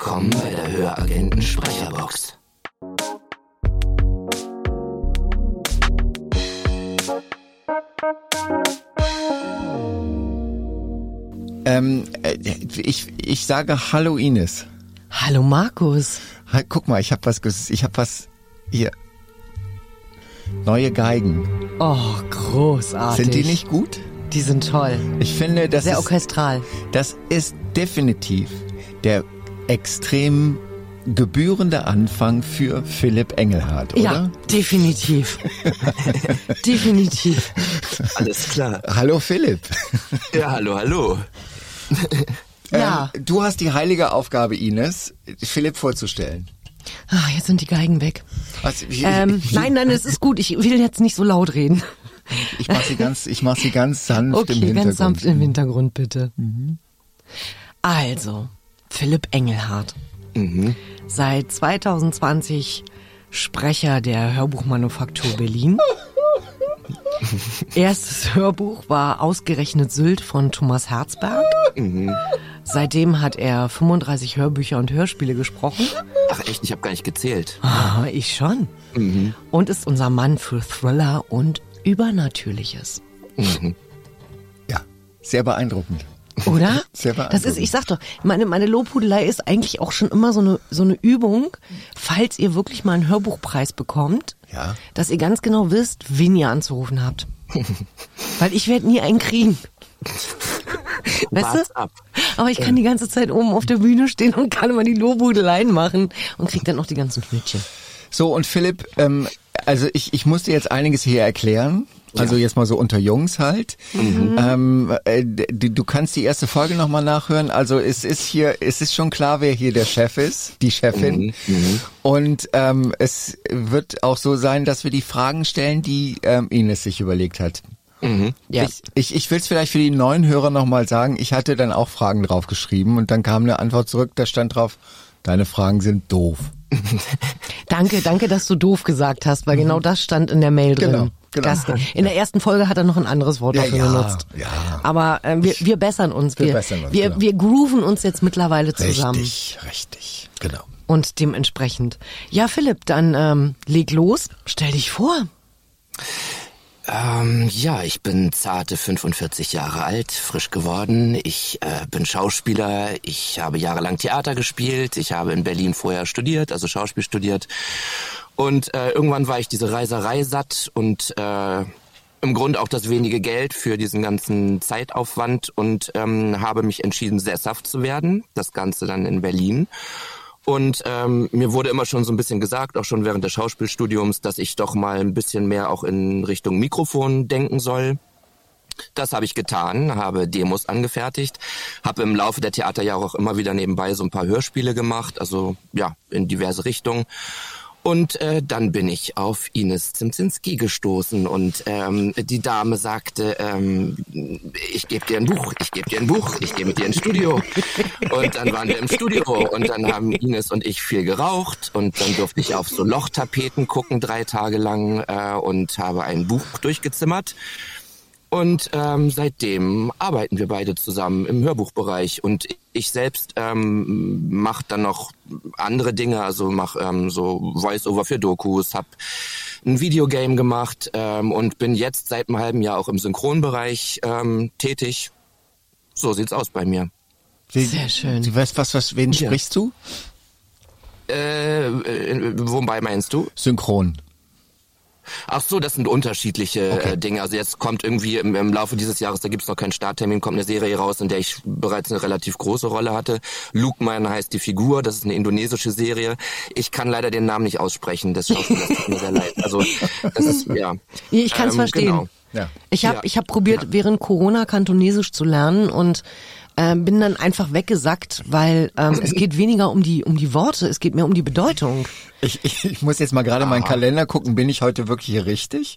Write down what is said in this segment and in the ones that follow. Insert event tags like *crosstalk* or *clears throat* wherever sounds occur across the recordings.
Willkommen bei der Höragenten Sprecherbox. Ähm, äh, ich, ich sage Hallo Ines. Hallo Markus. Guck mal, ich habe was, ges- ich habe was hier. Neue Geigen. Oh, großartig. Sind die nicht gut? Die sind toll. Ich finde, das Sehr ist, orchestral. das ist definitiv der extrem gebührende Anfang für Philipp Engelhardt, oder? Ja, definitiv. *laughs* definitiv. Alles klar. Hallo Philipp. Ja, hallo, hallo. *laughs* Ja. Ähm, du hast die heilige Aufgabe, Ines, Philipp vorzustellen. Ah, jetzt sind die Geigen weg. Was, ich, Ähm, ich, *laughs* nein, nein, es ist gut. Ich will jetzt nicht so laut reden. ich mach sie ganz, ich mach sie ganz sanft im Okay, Hintergrund. ganz sanft im Hintergrund, bitte. Also, Philipp Engelhardt. Seit 2020 Sprecher der Hörbuchmanufaktur Berlin. *laughs* Erstes Hörbuch war ausgerechnet Sylt von Thomas Herzberg. Seitdem hat er 35 Hörbücher und Hörspiele gesprochen. Ach echt, ich habe gar nicht gezählt. Ah, ich schon. Und ist unser Mann für Thriller und Übernatürliches. Ja, sehr beeindruckend. Oder? Sehr das ist, ich sag doch, meine, meine Lobhudelei ist eigentlich auch schon immer so eine, so eine Übung, falls ihr wirklich mal einen Hörbuchpreis bekommt, Ja. dass ihr ganz genau wisst, wen ihr anzurufen habt. *laughs* Weil ich werde nie einen kriegen. *laughs* Weißt du? ab. Aber ich kann die ganze Zeit oben auf der Bühne stehen und kann immer die Lobhudeleien machen und krieg dann noch die ganzen Schnittchen. So, und Philipp, ähm, also ich, ich muss dir jetzt einiges hier erklären. Also jetzt mal so unter Jungs halt. Ähm, äh, du, kannst die erste Folge nochmal nachhören. Also es ist hier, es ist schon klar, wer hier der Chef ist, die Chefin. Und ähm, es wird auch so sein, dass wir die Fragen stellen, die ähm, Ines sich überlegt hat. Ja. Ich, ich, ich will es vielleicht für die neuen Hörer nochmal sagen. Ich hatte dann auch Fragen drauf geschrieben und dann kam eine Antwort zurück, da stand drauf, deine Fragen sind doof. *laughs* Danke, danke, dass du doof gesagt hast, weil genau das stand in der Mail drin. Genau, genau. Gasten. In der ersten Folge hat er noch ein anderes Wort Ja, dafür ja, benutzt. ja. Aber äh, wir, wir bessern uns. Wir Wir, bessern uns, wir, genau. wir grooven uns jetzt mittlerweile zusammen. Richtig, richtig. Genau. Und dementsprechend. Ja, Philipp, dann ähm, leg los. Stell dich vor. Ähm, ja, ich bin zarte 45 Jahre alt, frisch geworden. Ich äh, bin Schauspieler. Ich habe jahrelang Theater gespielt. Ich habe in Berlin vorher studiert, also Schauspiel studiert. Und äh, irgendwann war ich diese Reiserei satt und äh, im Grunde auch das wenige Geld für diesen ganzen Zeitaufwand und ähm, habe mich entschieden, sesshaft zu werden. Das Ganze dann in Berlin. Und ähm, mir wurde immer schon so ein bisschen gesagt, auch schon während des Schauspielstudiums, dass ich doch mal ein bisschen mehr auch in Richtung Mikrofon denken soll. Das habe ich getan, habe Demos angefertigt, habe im Laufe der Theaterjahre auch immer wieder nebenbei so ein paar Hörspiele gemacht, also ja, in diverse Richtungen. Und äh, dann bin ich auf Ines Zimzinski gestoßen und ähm, die Dame sagte, ähm, ich gebe dir ein Buch, ich gebe dir ein Buch, ich gehe mit dir ins Studio. Und dann waren wir im Studio und dann haben Ines und ich viel geraucht und dann durfte ich auf so Lochtapeten gucken drei Tage lang äh, und habe ein Buch durchgezimmert. Und ähm, seitdem arbeiten wir beide zusammen im Hörbuchbereich und ich selbst ähm, mache dann noch andere Dinge, also mache ähm, so Voice-Over für Dokus, habe ein Videogame gemacht ähm, und bin jetzt seit einem halben Jahr auch im Synchronbereich ähm, tätig. So sieht's aus bei mir. Wie, Sehr schön. Du weißt was, was, wen Ja. sprichst du? Äh, äh, wobei meinst du? Synchron. Ach so, das sind unterschiedliche Okay. äh, Dinge. Also jetzt kommt irgendwie im, im Laufe dieses Jahres, da gibt's noch keinen Starttermin, kommt eine Serie raus, in der ich bereits eine relativ große Rolle hatte. Lukman heißt die Figur, das ist eine indonesische Serie. Ich kann leider den Namen nicht aussprechen, des Schauspielers tut mir *laughs* sehr leid. Also das ist, ja. Nee, ich kann es Ähm, verstehen. Genau. Ja. Ich habe Ja. ich hab probiert, während Corona Kantonesisch zu lernen und äh, bin dann einfach weggesackt, weil ähm, es geht weniger um die um die Worte, es geht mehr um die Bedeutung. Ich, ich, ich muss jetzt mal gerade meinen Kalender gucken, bin ich heute wirklich richtig?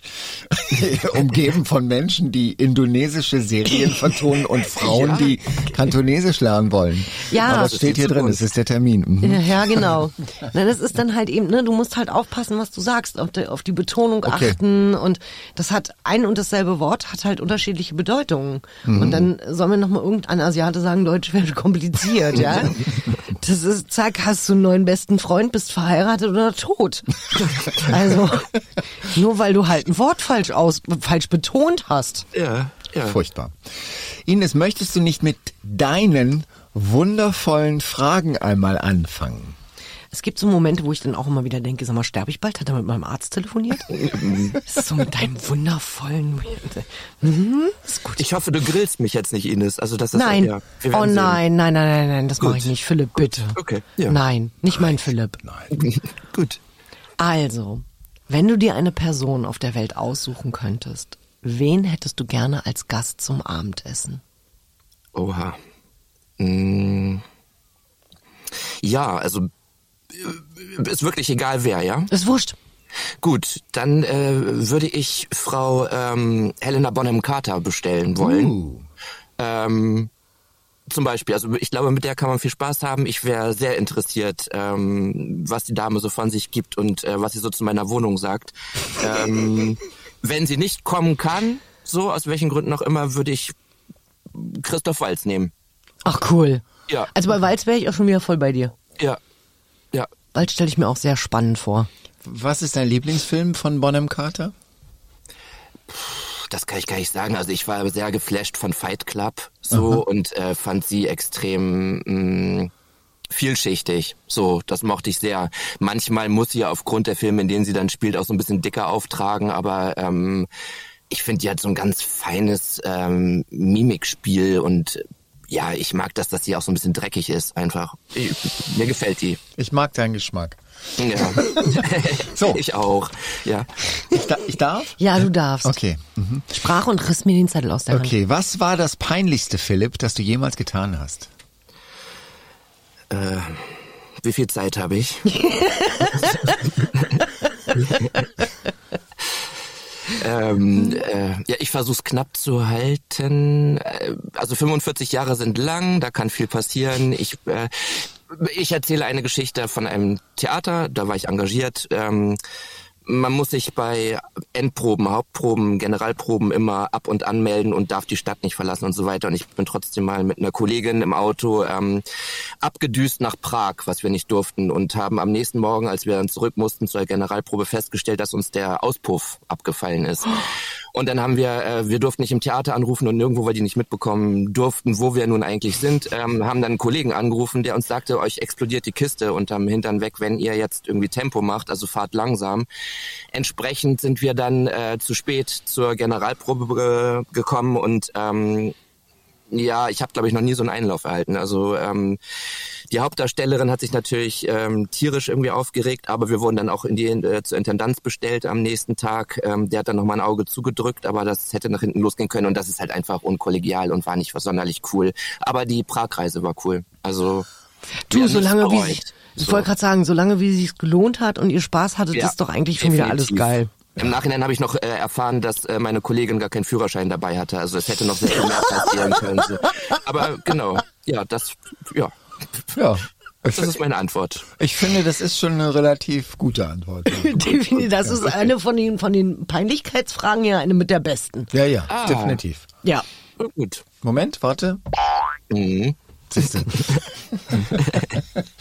*laughs* Umgeben von Menschen, die indonesische Serien vertonen und *laughs* Frauen, Ja. die Kantonesisch lernen wollen. Ja. Aber Das es steht hier drin, das ist der Termin. Mhm. Ja, ja, genau. Na, das ist dann halt eben, ne, du musst halt aufpassen, was du sagst, auf die, auf die Betonung Okay. achten und das hat ein und dasselbe Wort hat halt unterschiedliche Bedeutungen. Und dann soll mir noch mal irgendein asiatischer Zitate sagen, Deutsch wäre kompliziert, ja. Das ist, zack, hast du einen neuen besten Freund, bist verheiratet oder tot. Also, nur weil du halt ein Wort falsch aus, falsch betont hast. Ja, ja. Furchtbar. Ines, möchtest du nicht mit deinen wundervollen Fragen einmal anfangen? Es gibt so Momente, wo ich dann auch immer wieder denke, sag mal, sterbe ich bald? Hat er mit meinem Arzt telefoniert? *laughs* so mit deinem wundervollen... Mhm, ist gut. Ich hoffe, du grillst mich jetzt nicht, Ines. Also das ist Nein. Ja, oh nein, nein, nein, nein, nein, das mache ich nicht. Philipp, bitte. Okay, ja. Nein, nicht mein Philipp. Sehen. *laughs* Gut. Also, wenn du dir eine Person auf der Welt aussuchen könntest, wen hättest du gerne als Gast zum Abendessen? Oha. Mm. Ja, also ist wirklich egal wer, ja? Ist wurscht. Gut, dann äh, würde ich Frau ähm, Helena Bonham Carter bestellen wollen. Uh. Ähm, zum Beispiel, also ich glaube, mit der kann man viel Spaß haben. Ich wäre sehr interessiert, ähm, was die Dame so von sich gibt und äh, was sie so zu meiner Wohnung sagt. ähm, *laughs* wenn sie nicht kommen kann, so aus welchen Gründen auch immer, würde ich Christoph Walz nehmen. Ach cool. Ja. Also bei Walz wäre ich auch schon wieder voll bei dir. Ja, ja. Walz stelle ich mir auch sehr spannend vor. Was ist dein Lieblingsfilm von Bonham Carter? Das kann ich gar nicht sagen. Also ich war sehr geflasht von Fight Club so und äh, fand sie extrem mh, vielschichtig. So, das mochte ich sehr. Manchmal muss sie ja aufgrund der Filme, in denen sie dann spielt, auch so ein bisschen dicker auftragen, aber ähm, ich finde, die hat so ein ganz feines ähm, Mimikspiel und ja, ich mag das, dass sie auch so ein bisschen dreckig ist, einfach. Ich, mir gefällt die. Ich mag deinen Geschmack. Ja. *laughs* So. Ich auch. Ja. Ich, da, ich darf? Ja, du darfst. Okay. Mhm. Sprach und riss mir den Zettel aus der Hand. Okay, was war das peinlichste, Philipp, das du jemals getan hast? Wie viel Zeit habe ich? *laughs* ähm, äh, ja, ich versuche es knapp zu halten. Äh, Also 45 Jahre sind lang, da kann viel passieren. Ich, äh, ich erzähle eine Geschichte von einem Theater, da war ich engagiert. Ähm, man muss sich bei Endproben, Hauptproben, Generalproben immer ab und anmelden und darf die Stadt nicht verlassen und so weiter. Und ich bin trotzdem mal mit einer Kollegin im Auto ähm, abgedüst nach Prag, was wir nicht durften und haben am nächsten Morgen, als wir dann zurück mussten zur Generalprobe, festgestellt, dass uns der Auspuff abgefallen ist. Und dann haben wir, äh, wir durften nicht im Theater anrufen und nirgendwo, weil die nicht mitbekommen durften, wo wir nun eigentlich sind, ähm, haben dann einen Kollegen angerufen, der uns sagte, euch explodiert die Kiste unterm Hintern weg, wenn ihr jetzt irgendwie Tempo macht, also fahrt langsam. Entsprechend sind wir dann äh, zu spät zur Generalprobe gekommen und ähm, ja, ich habe, glaube ich, noch nie so einen Einlauf erhalten. Also ähm, die Hauptdarstellerin hat sich natürlich ähm, tierisch irgendwie aufgeregt, aber wir wurden dann auch in die äh, zur Intendanz bestellt am nächsten Tag. Ähm, der hat dann noch mal ein Auge zugedrückt, aber das hätte nach hinten losgehen können und das ist halt einfach unkollegial und war nicht sonderlich cool. Aber die Pragreise war cool. Also Du, solange wie sich, ich So. wollte gerade sagen, solange wie sich gelohnt hat und ihr Spaß hattet, Ja, ist doch eigentlich schon wieder alles definitiv. geil. Im Nachhinein habe ich noch äh, erfahren, dass äh, meine Kollegin gar keinen Führerschein dabei hatte. Also es hätte noch sehr viel mehr passieren können. So. Aber genau, ja, das, ja, *laughs* Ja. das ist meine Antwort. Ich finde, das ist schon eine relativ gute Antwort. *laughs* Definitiv, das ist eine von den, von den Peinlichkeitsfragen ja eine mit der besten. Ja, ja, Ah. definitiv. Ja. Gut. Moment, warte. Mhm. Siehste. *laughs*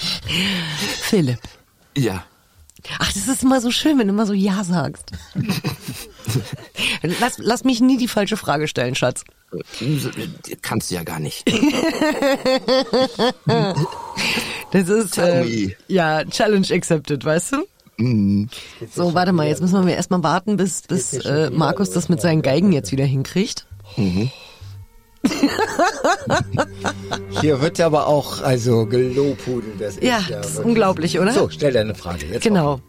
Philipp. Ja. Ach, das ist immer so schön, wenn du immer so Ja sagst. Lass, lass mich nie die falsche Frage stellen, Schatz. Kannst du ja gar nicht. *laughs* Das ist äh, ja Challenge accepted, weißt du? So, warte mal, jetzt müssen wir erstmal warten, bis, bis äh, Markus das mit seinen Geigen jetzt wieder hinkriegt. *laughs* Hier wird aber auch also gelobhudelt. Das ist Ja, das ist unglaublich, oder? So, stell deine Frage. Jetzt Genau.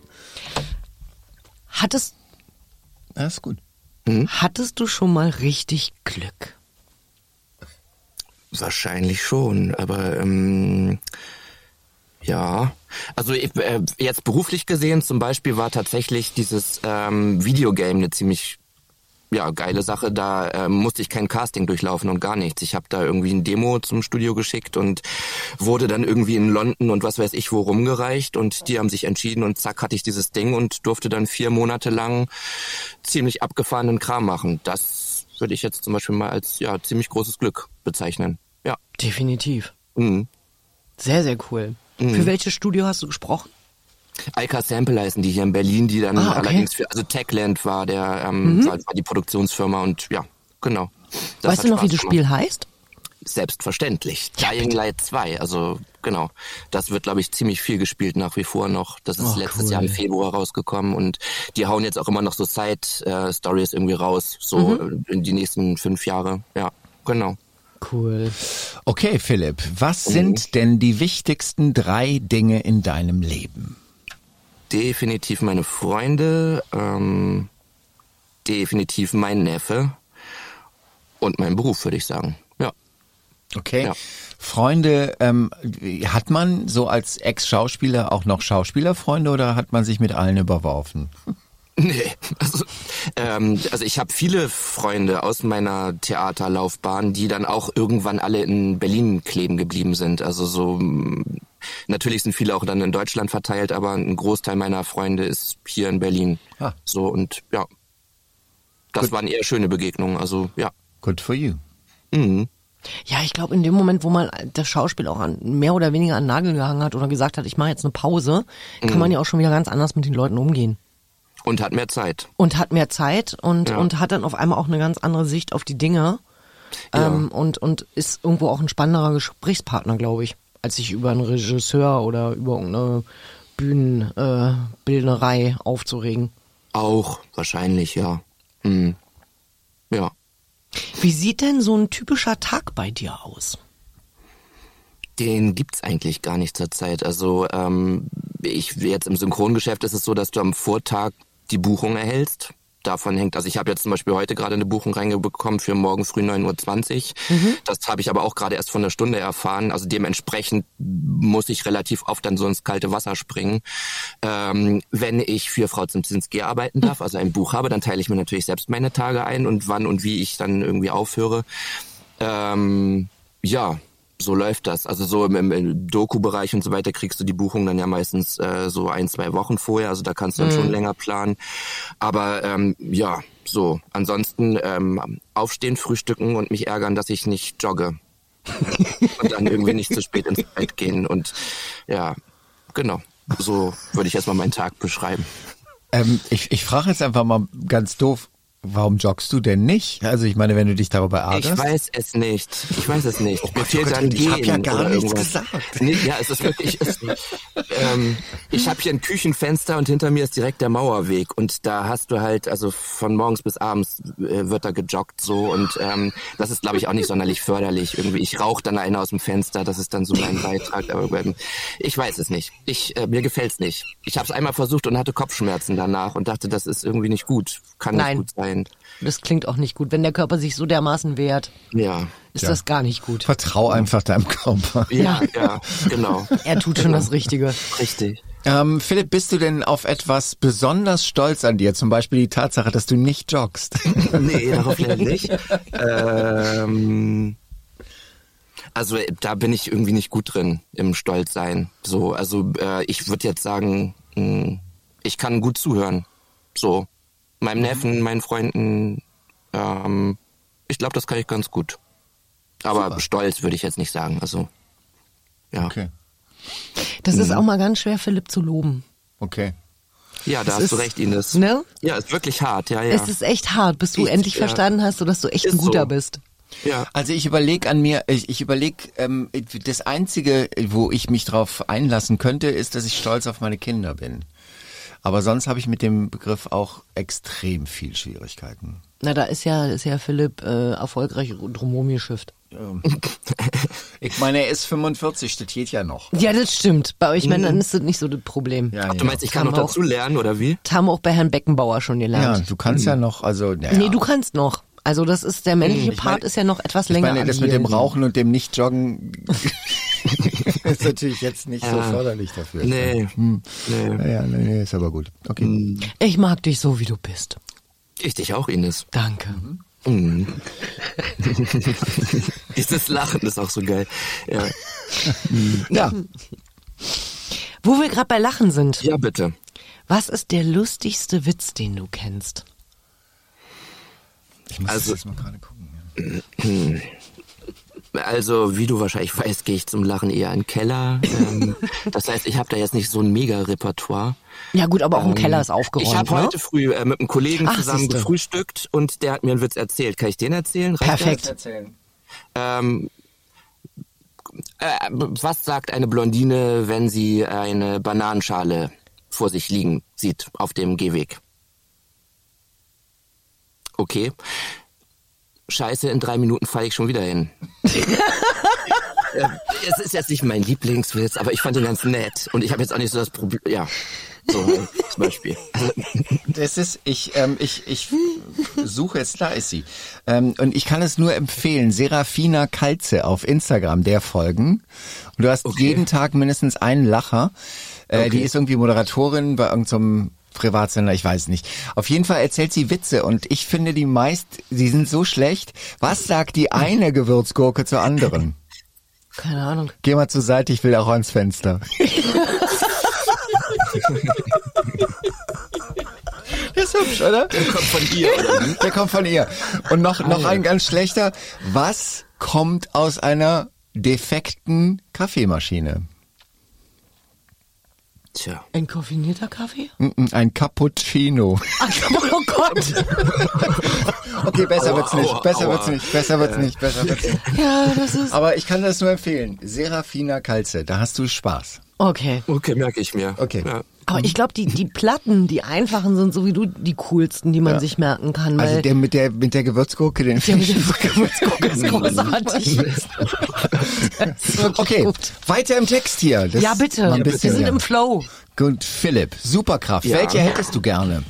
Hattest, Das ist gut. hattest du schon mal richtig Glück? Wahrscheinlich schon, aber ähm, ja. Also ich, äh, jetzt beruflich gesehen zum Beispiel war tatsächlich dieses ähm, Videogame eine ziemlich ja, geile Sache. Da ähm, musste ich kein Casting durchlaufen und gar nichts. Ich habe da irgendwie ein Demo zum Studio geschickt und wurde dann irgendwie in London und was weiß ich wo rumgereicht und die haben sich entschieden und zack hatte ich dieses Ding und durfte dann vier Monate lang ziemlich abgefahrenen Kram machen. Das würde ich jetzt zum Beispiel mal als ja ziemlich großes Glück bezeichnen. Ja. Definitiv. Mhm. Sehr, sehr cool. Für welches Studio hast du gesprochen? Alka Sample heißen die hier in Berlin, die dann Ah, okay. allerdings für, also Techland war der, ähm, war, war die Produktionsfirma und ja, genau. Das weißt du noch, Spaß wie das gemacht. Spiel heißt? Selbstverständlich. Dying Light 2, also genau. Das wird, glaube ich, ziemlich viel gespielt nach wie vor noch. Das ist Oh, letztes cool. Jahr im Februar rausgekommen und die hauen jetzt auch immer noch so Side-Stories irgendwie raus, so Mhm. in die nächsten fünf Jahre. Ja, genau. Cool. Okay, Philipp, was sind denn die wichtigsten drei Dinge in deinem Leben? Definitiv meine Freunde, ähm, definitiv mein Neffe und mein Beruf, würde ich sagen. Ja. Okay. Ja. Freunde, ähm, hat man so als Ex-Schauspieler auch noch Schauspielerfreunde oder hat man sich mit allen überworfen? *laughs* Nee, also, ähm, also ich habe viele Freunde aus meiner Theaterlaufbahn, die dann auch irgendwann alle in Berlin kleben geblieben sind. Also so natürlich sind viele auch dann in Deutschland verteilt, aber ein Großteil meiner Freunde ist hier in Berlin. Ah. So und ja, das waren eher schöne Begegnungen. Also ja. Good for you. Mhm. Ja, ich glaube, in dem Moment, wo man das Schauspiel auch an, mehr oder weniger an den Nagel gehangen hat oder gesagt hat, ich mache jetzt eine Pause, kann man ja auch schon wieder ganz anders mit den Leuten umgehen. Und hat mehr Zeit. Und hat mehr Zeit und, Ja. und hat dann auf einmal auch eine ganz andere Sicht auf die Dinge. Ja. Ähm, und, und ist irgendwo auch ein spannenderer Gesprächspartner, glaube ich, als sich über einen Regisseur oder über irgendeine Bühnenbildnerei äh, aufzuregen. Auch wahrscheinlich, ja. Mhm. Ja. Wie sieht denn so ein typischer Tag bei dir aus? Den gibt's eigentlich gar nicht zurzeit. Also ähm, ich jetzt im Synchrongeschäft ist es so, dass du am Vortag die Buchung erhältst. Davon hängt, also ich habe jetzt zum Beispiel heute gerade eine Buchung reingebekommen für morgen früh 9.20 Uhr. Das habe ich aber auch gerade erst vor einer Stunde erfahren. Also dementsprechend muss ich relativ oft dann so ins kalte Wasser springen. Ähm, wenn ich für Frau Zimzinski arbeiten darf, also ein Buch habe, dann teile ich mir natürlich selbst meine Tage ein und wann und wie ich dann irgendwie aufhöre. Ähm, ja, so läuft das. Also so im, im, im Doku-Bereich und so weiter kriegst du die Buchung dann ja meistens äh, so ein, zwei Wochen vorher. Also da kannst du dann schon länger planen. Aber ähm, ja, so. Ansonsten ähm, aufstehen, frühstücken und mich ärgern, dass ich nicht jogge. und dann irgendwie nicht zu spät ins Bett gehen. Und ja, genau. So würde ich erstmal meinen Tag beschreiben. Ähm, ich ich frage jetzt einfach mal ganz doof, warum joggst du denn nicht? Also ich meine, wenn du dich darüber Ich ärgerst. weiß es nicht. Ich weiß es nicht. Mir fehlt oh Gott, dann ich hab Gehen ja gar nichts irgendwas. gesagt. Nee, ja, es ist wirklich. Es, ähm, ich habe hier ein Küchenfenster und hinter mir ist direkt der Mauerweg und da hast du halt, also von morgens bis abends äh, wird da gejoggt so und ähm, das ist, glaube ich, auch nicht sonderlich förderlich. Irgendwie, ich rauche dann einer aus dem Fenster, das ist dann so mein Beitrag. Aber ähm, ich weiß es nicht. Ich äh, mir gefällt's nicht. Ich habe es einmal versucht und hatte Kopfschmerzen danach und dachte, das ist irgendwie nicht gut. Kann Nein. nicht gut sein. Das klingt auch nicht gut. Wenn der Körper sich so dermaßen wehrt, Ja. ist Ja. das gar nicht gut. Vertrau einfach deinem Körper. Ja, ja, genau. Er tut schon das Richtige. Richtig. Ähm, Philipp, bist du denn auf etwas besonders stolz an dir? Zum Beispiel die Tatsache, dass du nicht joggst. *laughs* Nee, darauf leider *laughs* nicht. ähm, also da bin ich irgendwie nicht gut drin im Stolzsein. So, also äh, ich würde jetzt sagen, mh, ich kann gut zuhören. So, meinem Neffen, meinen Freunden. Ähm, ich glaube, das kann ich ganz gut. Aber Super. stolz würde ich jetzt nicht sagen. Also ja, Okay. Das ist auch mal ganz schwer, Philipp zu loben. Okay. ja, da Es hast du ist- recht, Ines. Ne? Ja, ist wirklich hart. Ja, ja. Es ist echt hart, bis du Ich- endlich ja. verstanden hast, dass du echt ein Ist guter so. bist. ja. Also ich überlege an mir, ich, ich überlege, ähm, das Einzige, wo ich mich drauf einlassen könnte, ist, dass ich stolz auf meine Kinder bin. Aber sonst habe ich mit dem Begriff auch extrem viel Schwierigkeiten. Na, da ist ja, ist ja Philipp äh, erfolgreich drumherum geschifft. *laughs* Ich meine, er ist 45, das geht ja noch. Ja, das stimmt. Bei euch Männern ist das nicht so das Problem. Ja, Ach, du meinst, ich kann noch dazu lernen, oder wie? Das haben wir auch bei Herrn Beckenbauer schon ja, gelernt. du kannst ja noch, also, naja. Nee, du kannst noch. Also das ist, der männliche Ich Part meine- ist ja noch etwas Ich länger meine, an das mit dem. Rauchen und dem Nicht-Joggen *laughs* *laughs* ist natürlich jetzt nicht so Ja. förderlich dafür. Nee. Hm. Nee. Ja, ja, nee, nee, ist aber gut. Okay. Ich mag dich so, wie du bist. Ich dich auch, Ines. Danke. Mhm. *laughs* Dieses Lachen ist auch so geil. Ja, Ja, Wo wir gerade bei Lachen sind. ja bitte. Was ist der lustigste Witz, den du kennst? ich muss Also- das mal gerade gucken. Ja. *clears throat* Also, wie du wahrscheinlich *laughs* weißt, gehe ich zum Lachen eher in den Keller. Ähm, *laughs* das heißt, ich habe da jetzt nicht so ein Mega-Repertoire. Ja gut, aber auch im Keller ist aufgeräumt. Ich habe ne? heute früh äh, mit einem Kollegen Ach, zusammen siehste. gefrühstückt und der hat mir einen Witz erzählt. Kann ich den erzählen? Reicht Perfekt. Erzählen. Ähm, äh, was sagt eine Blondine, wenn sie eine Bananenschale vor sich liegen sieht auf dem Gehweg? Okay. Scheiße, in drei Minuten falle ich schon wieder hin. *laughs* Es ist jetzt nicht mein Lieblingswitz, aber ich fand ihn ganz nett. Und ich habe jetzt auch nicht so das Problem. Ja, so zum Beispiel. Das ist, ich, ähm, ich, ich suche jetzt, da ist sie. Ähm, und ich kann es nur empfehlen, Serafina Kalze auf Instagram, der folgen. Und du hast Okay. jeden Tag mindestens einen Lacher. Äh, Die Okay. ist irgendwie Moderatorin bei irgendeinem Privatsender, ich weiß nicht. Auf jeden Fall erzählt sie Witze und ich finde die meist, sie sind so schlecht. Was sagt die eine Gewürzgurke zur anderen? Keine Ahnung. Geh mal zur Seite, ich will auch ans Fenster. Das ist hübsch, oder? Der kommt von dir, oder? Der kommt von ihr. Und noch, noch ein ganz schlechter. Was kommt aus einer defekten Kaffeemaschine? Tja. Ein koffinierter Kaffee? Mm, Ein Cappuccino. Ach, oh Gott. *laughs* Okay, besser Aua, wird's nicht. aua, Besser aua. wird's nicht. Besser wird's nicht. Besser wird's nicht. Ja, das ist... Aber ich kann das nur empfehlen. Serafina Kalze, da hast du Spaß. Okay. Okay, merke ich mir. Okay. Ja. Aber ich glaube, die, die Platten, die einfachen sind so wie du die coolsten, die man sich merken kann. Weil Also der mit der mit der Gewürzgurke, den der *laughs* mit ich *laughs* Gewürzgurke ist *laughs* großartig. Ist Okay, gut. weiter im Text hier. Das Ja, bitte. mal ein Wir sind ja. im Flow. Gut, Philipp, Superkraft. Ja. Welche hättest du gerne?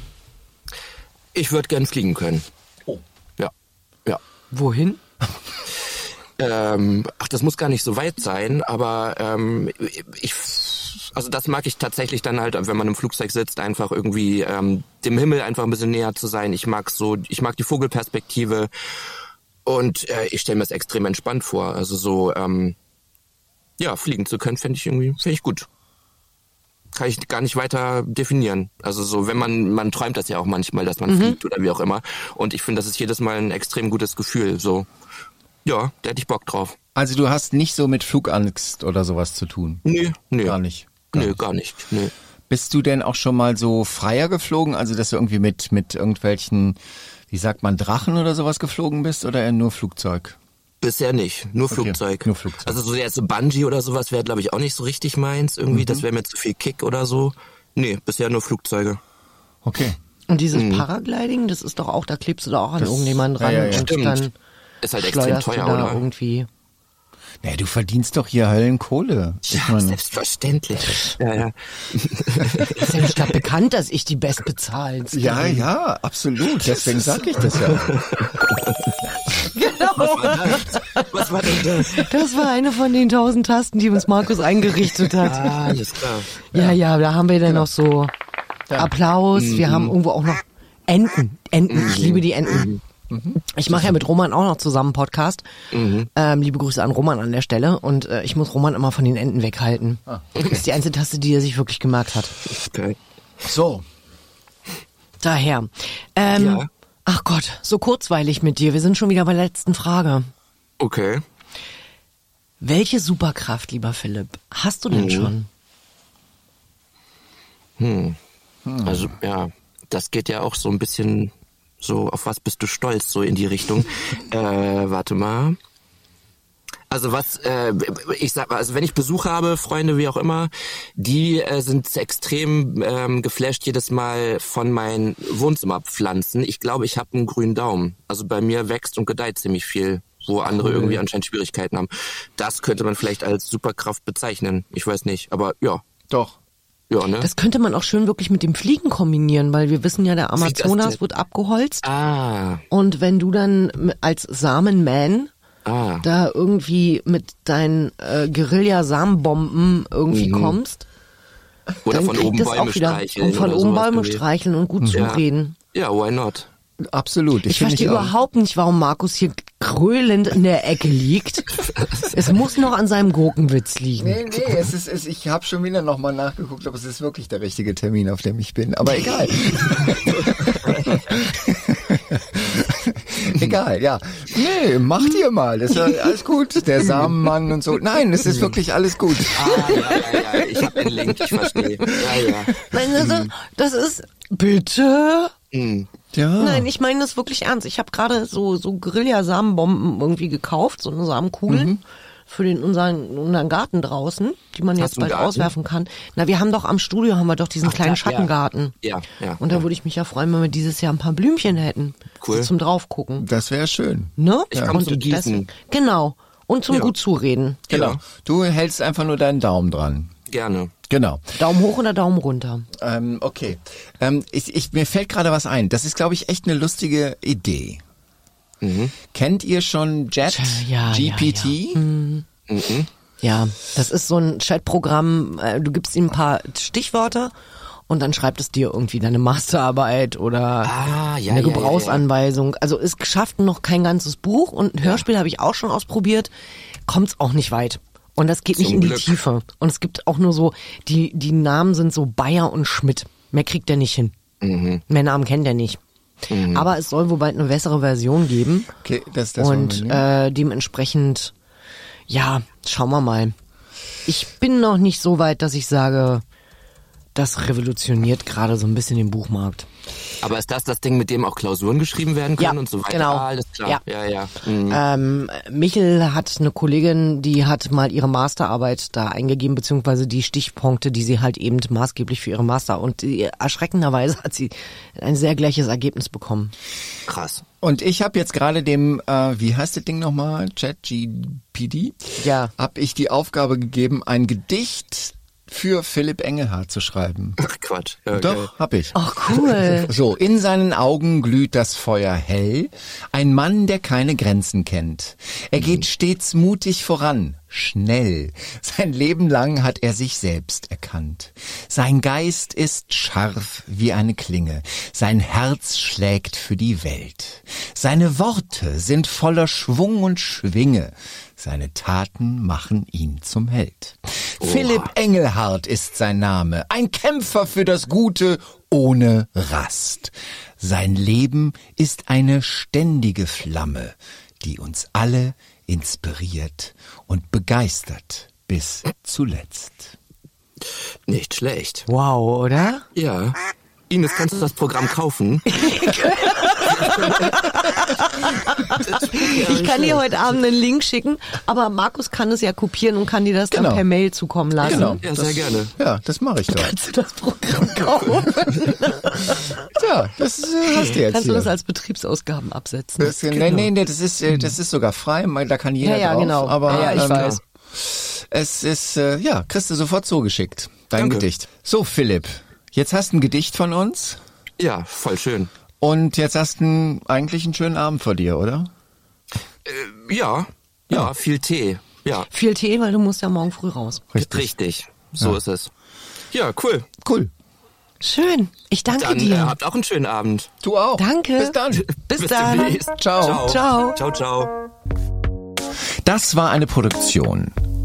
Ich würde gern fliegen können. Oh. Ja. Ja. Wohin? Ähm, ach, das muss gar nicht so weit sein, aber ähm, ich, also das mag ich tatsächlich dann halt, wenn man im Flugzeug sitzt, einfach irgendwie ähm, dem Himmel einfach ein bisschen näher zu sein. Ich mag so, ich mag die Vogelperspektive und äh, ich stelle mir das extrem entspannt vor. Also so, ähm, ja, fliegen zu können, finde ich irgendwie, finde ich gut. Kann ich gar nicht weiter definieren. Also so, wenn man, man träumt das ja auch manchmal, dass man fliegt oder wie auch immer. Und ich finde, das ist jedes Mal ein extrem gutes Gefühl. So, ja, da hätte ich Bock drauf. Also du hast nicht so mit Flugangst oder sowas zu tun. Nee, nee. Gar nicht. Nö, gar nicht. Nee. Bist du denn auch schon mal so freier geflogen? Also dass du irgendwie mit mit irgendwelchen, wie sagt man, Drachen oder sowas geflogen bist oder eher nur Flugzeug? Bisher nicht. Nur Flugzeug. nur Flugzeug. Also so jetzt so Bungee oder sowas wäre, glaube ich, auch nicht so richtig meins. Irgendwie, Mhm. das wäre mir zu viel Kick oder so. Nee, bisher nur Flugzeuge. Okay. Und dieses Paragliding, das ist doch auch, da klebst du da auch an Das- irgendjemanden dran ja, ja, ja. und Stimmt. dann Ist halt extrem teuer, oder? irgendwie. Nee, du verdienst doch hier Höllenkohle. Ich Ja, meine, selbstverständlich. Ja, ja. *laughs* Ist ja nicht gerade bekannt, dass ich die bestbezahlendste ja, bin. ja, absolut. Deswegen sag ich das ja. *laughs* Genau. Was war denn das? Das war eine von den tausend Tasten, die uns Markus eingerichtet hat. Ah, alles klar. Ja, ja, da haben wir dann noch so Applaus. Wir Mhm. haben irgendwo auch noch Enten. Enten. Ich liebe die Enten. Mhm. Ich mache ja mit Roman auch noch zusammen einen Podcast. Ähm, liebe Grüße an Roman an der Stelle. Und äh, ich muss Roman immer von den Enten weghalten. Ah. Das ist die einzige Taste, die er sich wirklich gemerkt hat. Okay. So, Daher. Ähm, Ja. Ach Gott, so kurzweilig mit dir. Wir sind schon wieder bei der letzten Frage. Okay. Welche Superkraft, lieber Philipp, hast du Mhm. denn schon? Also, ja, das geht ja auch so ein bisschen so, auf was bist du stolz, so in die Richtung. *laughs* äh, warte mal. Also was, äh, ich sag mal, also wenn ich Besuch habe, Freunde, wie auch immer, die äh, sind extrem ähm, geflasht jedes Mal von meinen Wohnzimmerpflanzen. Ich glaube, ich habe einen grünen Daumen. Also bei mir wächst und gedeiht ziemlich viel, wo andere irgendwie anscheinend Schwierigkeiten haben. Das könnte man vielleicht als Superkraft bezeichnen. Ich weiß nicht, aber ja, doch. Ja, ne? Das könnte man auch schön wirklich mit dem Fliegen kombinieren, weil wir wissen ja, der Amazonas wird abgeholzt. ah, Und wenn du dann als Samenman ah. da irgendwie mit deinen äh, Guerilla-Samenbomben irgendwie kommst, Oder dann von kriegt oben das Bäume auch wieder. streicheln. Und von oben Bäume streicheln und gut Ja. zureden. Ja, why not? Absolut. Ich, finde verstehe überhaupt nicht, warum Markus hier gröhlend in der Ecke liegt. *laughs* *laughs* es muss noch an seinem Gurkenwitz liegen. Nee, nee, es ist, es, ich habe schon wieder nochmal nachgeguckt, aber es ist wirklich der richtige Termin, auf dem ich bin. Aber egal. *laughs* egal. ja. Nee, macht ihr mal. Das ist alles gut. Der Samenmann und so. Nein, es ist wirklich alles gut. Ah, ja, ja, ja. Ich habe den Link, ich verstehe. Ja, ja. Nein, das, das ist bitte. Hm. Ja. Nein, ich meine das wirklich ernst. Ich habe gerade so so Guerilla-Samenbomben irgendwie gekauft, so eine Samenkugeln. Mhm. Für den unseren, unseren Garten draußen, die man Hast jetzt bald Garten? auswerfen kann. Na, wir haben doch am Studio haben wir doch diesen Ach, kleinen ja. Schattengarten. Ja, ja, Und da ja. würde ich mich ja freuen, wenn wir dieses Jahr ein paar Blümchen hätten. Cool. So zum draufgucken. Das wäre schön. Ne? Ich komm Und zum Gießen. Genau. Und zum Ja. gut zureden. Genau. Ja. Du hältst einfach nur deinen Daumen dran. Gerne. Genau. Daumen hoch oder Daumen runter? Ähm, okay. Ähm, ich, ich, mir fällt gerade was ein. Das ist, glaube ich, echt eine lustige Idee. Kennt ihr schon Jet Ja, ja, GPT? Ja, das ist so ein Chatprogramm. äh, Du gibst ihm ein paar Stichworte und dann schreibt es dir irgendwie deine Masterarbeit oder Ah, ja, eine ja, ja, Gebrauchsanweisung. Also es schafft noch kein ganzes Buch und ein Hörspiel habe ich auch schon ausprobiert. Kommt's auch nicht weit. Und das geht nicht Zum in die Glück. Tiefe. Und es gibt auch nur so, die, die Namen sind so Bayer und Schmidt. Mehr kriegt der nicht hin. Mhm. Mehr Namen kennt er nicht. Aber es soll wohl bald eine bessere Version geben. Okay, das, das Und äh, dementsprechend, ja, schauen wir mal. Ich bin noch nicht so weit, dass ich sage, das revolutioniert gerade so ein bisschen den Buchmarkt. Aber ist das das Ding, mit dem auch Klausuren geschrieben werden können Ja, und so weiter? genau. Ah, alles klar. Ja. Ja, ja. Mhm. Ähm, Michel hat eine Kollegin, die hat mal ihre Masterarbeit da eingegeben, beziehungsweise die Stichpunkte, die sie halt eben maßgeblich für ihre Master und die, erschreckenderweise hat sie ein sehr gleiches Ergebnis bekommen. Krass. Und ich habe jetzt gerade dem, äh, wie heißt das Ding nochmal, ChatGPD? Ja. Hab ich die Aufgabe gegeben, ein Gedicht für Philipp Engelhardt zu schreiben. Ach Quatsch. Ja, okay. Doch, hab ich. Ach cool. *laughs* So, in seinen Augen glüht das Feuer hell, ein Mann, der keine Grenzen kennt. Er geht stets mutig voran, schnell. Sein Leben lang hat er sich selbst erkannt. Sein Geist ist scharf wie eine Klinge, sein Herz schlägt für die Welt. Seine Worte sind voller Schwung und Schwinge, seine Taten machen ihn zum Held. Philipp Engelhardt ist sein Name, ein Kämpfer für das Gute ohne Rast. Sein Leben ist eine ständige Flamme, die uns alle inspiriert und begeistert bis zuletzt. Nicht schlecht. Wow, oder? Ja. Ines, kannst du das Programm kaufen? *laughs* Ich kann dir heute Abend einen Link schicken, aber Markus kann es ja kopieren und kann dir das Genau. dann per Mail zukommen lassen. Genau. Ja, sehr gerne. Ja, das mache ich doch. Kannst du das Programm *laughs* kaufen? Ja, das äh, hast du jetzt Kannst du das als Betriebsausgaben absetzen? Das, nee, nee, nee, das ist, äh, das ist sogar frei, da kann jeder Ja, ja, drauf. genau. Aber Ja, ja, ich ähm, weiß. es ist, äh, ja, kriegst du sofort zugeschickt, dein Danke. Gedicht. So, Philipp, jetzt hast du ein Gedicht von uns Ja, voll schön. und jetzt hast du eigentlich einen schönen Abend vor dir, oder? Ja, ja, viel Tee. Ja, Viel Tee, weil du musst ja morgen früh raus. richtig. So ist es. Ja, cool. Cool. Schön. Ich danke Dann äh, dir. habt auch einen schönen Abend. Du auch. Danke. Bis dann. Bis, dann. demnächst. Ciao. Ciao. Ciao, ciao. Das war eine Produktion.